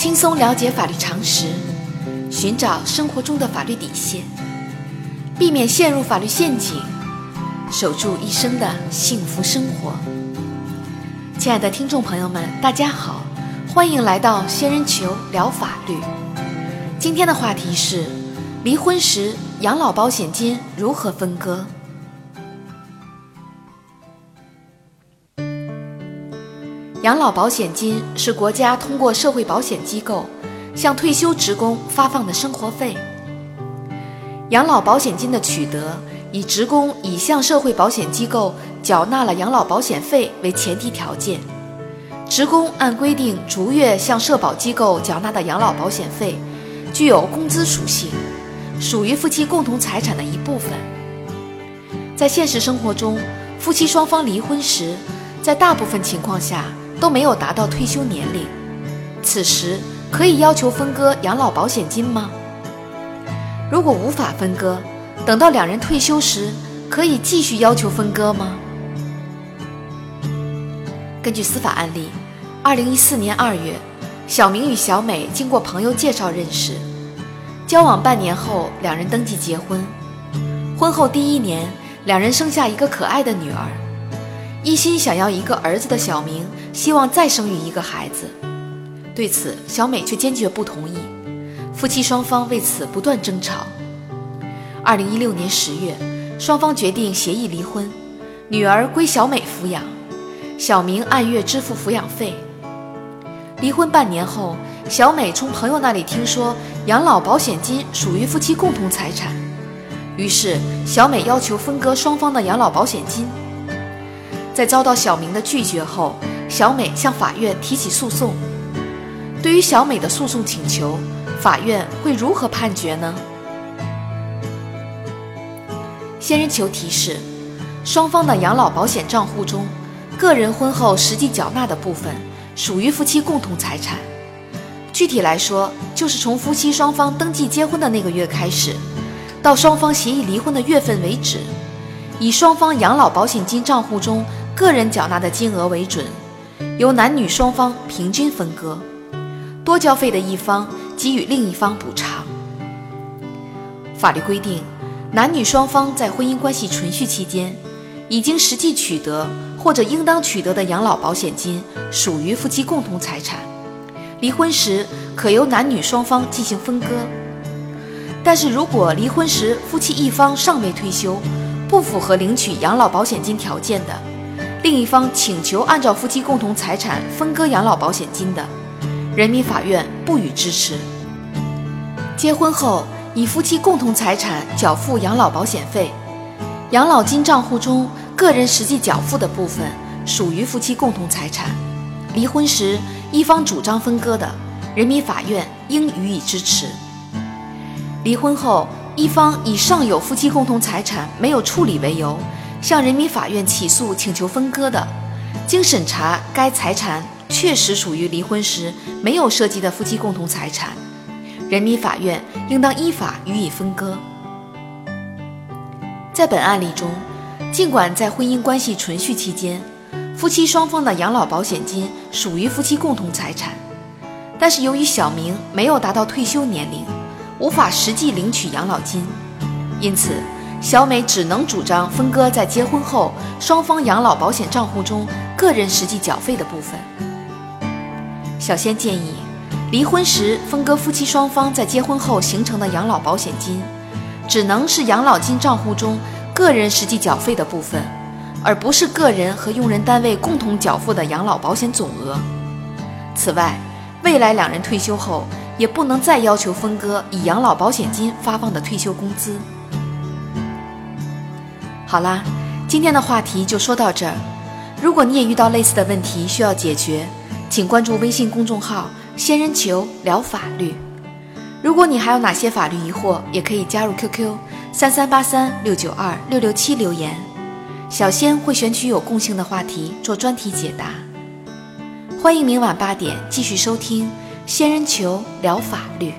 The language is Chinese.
轻松了解法律常识，寻找生活中的法律底线，避免陷入法律陷阱，守住一生的幸福生活。亲爱的听众朋友们，大家好，欢迎来到仙人球聊法律。今天的话题是：离婚时养老保险金如何分割？养老保险金是国家通过社会保险机构向退休职工发放的生活费。养老保险金的取得以职工已向社会保险机构缴纳了养老保险费为前提条件。职工按规定逐月向社保机构缴纳的养老保险费，具有工资属性，属于夫妻共同财产的一部分。在现实生活中，夫妻双方离婚时，在大部分情况下，都没有达到退休年龄，此时可以要求分割养老保险金吗？如果无法分割，等到两人退休时，可以继续要求分割吗？根据司法案例，二零一四年二月，小明与小美经过朋友介绍认识，交往半年后，两人登记结婚。婚后第一年，两人生下一个可爱的女儿。一心想要一个儿子的小明，希望再生育一个孩子，对此小美却坚决不同意。夫妻双方为此不断争吵。二零一六年十月，双方决定协议离婚，女儿归小美抚养，小明按月支付抚养费。离婚半年后，小美从朋友那里听说养老保险金属于夫妻共同财产，于是小美要求分割双方的养老保险金。在遭到小明的拒绝后，小美向法院提起诉讼。对于小美的诉讼请求，法院会如何判决呢？仙人球提示：双方的养老保险账户中，个人婚后实际缴纳的部分属于夫妻共同财产。具体来说，就是从夫妻双方登记结婚的那个月开始，到双方协议离婚的月份为止，以双方养老保险金账户中。个人缴纳的金额为准，由男女双方平均分割，多交费的一方给予另一方补偿。法律规定，男女双方在婚姻关系存续期间，已经实际取得或者应当取得的养老保险金属于夫妻共同财产，离婚时可由男女双方进行分割。但是如果离婚时夫妻一方尚未退休，不符合领取养老保险金条件的，另一方请求按照夫妻共同财产分割养老保险金的，人民法院不予支持。结婚后以夫妻共同财产缴付养老保险费，养老金账户中个人实际缴付的部分属于夫妻共同财产。离婚时一方主张分割的，人民法院应予以支持。离婚后一方以上有夫妻共同财产没有处理为由。向人民法院起诉请求分割的，经审查，该财产确实属于离婚时没有涉及的夫妻共同财产，人民法院应当依法予以分割。在本案例中，尽管在婚姻关系存续期间，夫妻双方的养老保险金属于夫妻共同财产，但是由于小明没有达到退休年龄，无法实际领取养老金，因此。小美只能主张分割在结婚后双方养老保险账户中个人实际缴费的部分。小仙建议，离婚时分割夫妻双方在结婚后形成的养老保险金，只能是养老金账户中个人实际缴费的部分，而不是个人和用人单位共同缴付的养老保险总额。此外，未来两人退休后也不能再要求分割以养老保险金发放的退休工资。好啦，今天的话题就说到这儿。如果你也遇到类似的问题需要解决，请关注微信公众号“仙人球聊法律”。如果你还有哪些法律疑惑，也可以加入 QQ 三三八三六九二六六七留言，小仙会选取有共性的话题做专题解答。欢迎明晚八点继续收听“仙人球聊法律”。